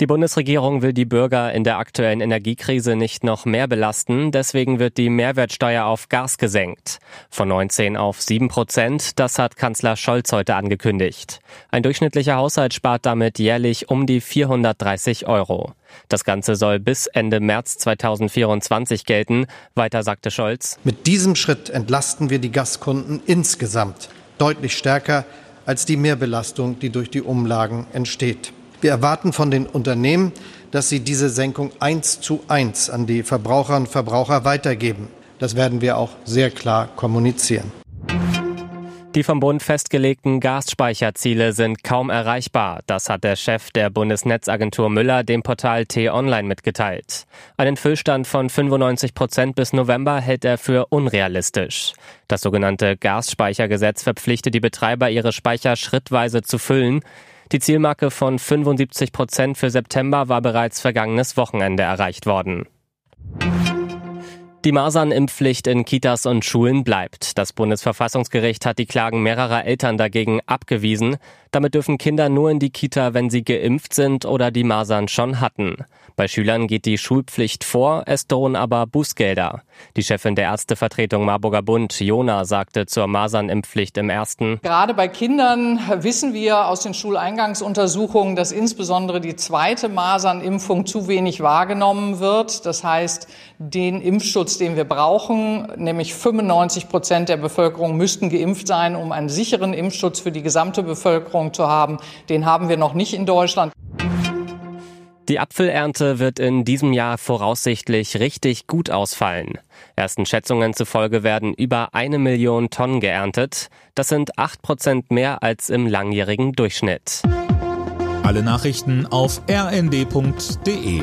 Die Bundesregierung will die Bürger in der aktuellen Energiekrise nicht noch mehr belasten. Deswegen wird die Mehrwertsteuer auf Gas gesenkt. Von 19 auf 7 Prozent. Das hat Kanzler Scholz heute angekündigt. Ein durchschnittlicher Haushalt spart damit jährlich um die 430 Euro. Das Ganze soll bis Ende März 2024 gelten. Weiter sagte Scholz. Mit diesem Schritt entlasten wir die Gaskunden insgesamt deutlich stärker als die Mehrbelastung, die durch die Umlagen entsteht. Wir erwarten von den Unternehmen, dass sie diese Senkung eins zu eins an die Verbraucherinnen und Verbraucher weitergeben. Das werden wir auch sehr klar kommunizieren. Die vom Bund festgelegten Gasspeicherziele sind kaum erreichbar. Das hat der Chef der Bundesnetzagentur Müller dem Portal T-Online mitgeteilt. Einen Füllstand von 95 Prozent bis November hält er für unrealistisch. Das sogenannte Gasspeichergesetz verpflichtet die Betreiber, ihre Speicher schrittweise zu füllen. Die Zielmarke von 75 Prozent für September war bereits vergangenes Wochenende erreicht worden. Die Masernimpfpflicht in Kitas und Schulen bleibt. Das Bundesverfassungsgericht hat die Klagen mehrerer Eltern dagegen abgewiesen. Damit dürfen Kinder nur in die Kita, wenn sie geimpft sind oder die Masern schon hatten. Bei Schülern geht die Schulpflicht vor, es drohen aber Bußgelder. Die Chefin der Ärztevertretung Marburger Bund, Jona, sagte zur Masernimpfpflicht im ersten. Gerade bei Kindern wissen wir aus den Schuleingangsuntersuchungen, dass insbesondere die zweite Masernimpfung zu wenig wahrgenommen wird. Das heißt, den Impfschutz, den wir brauchen, nämlich 95 Prozent der Bevölkerung müssten geimpft sein, um einen sicheren Impfschutz für die gesamte Bevölkerung zu haben. Den haben wir noch nicht in Deutschland. Die Apfelernte wird in diesem Jahr voraussichtlich richtig gut ausfallen. Ersten Schätzungen zufolge werden über eine Million Tonnen geerntet. Das sind acht Prozent mehr als im langjährigen Durchschnitt. Alle Nachrichten auf rnd.de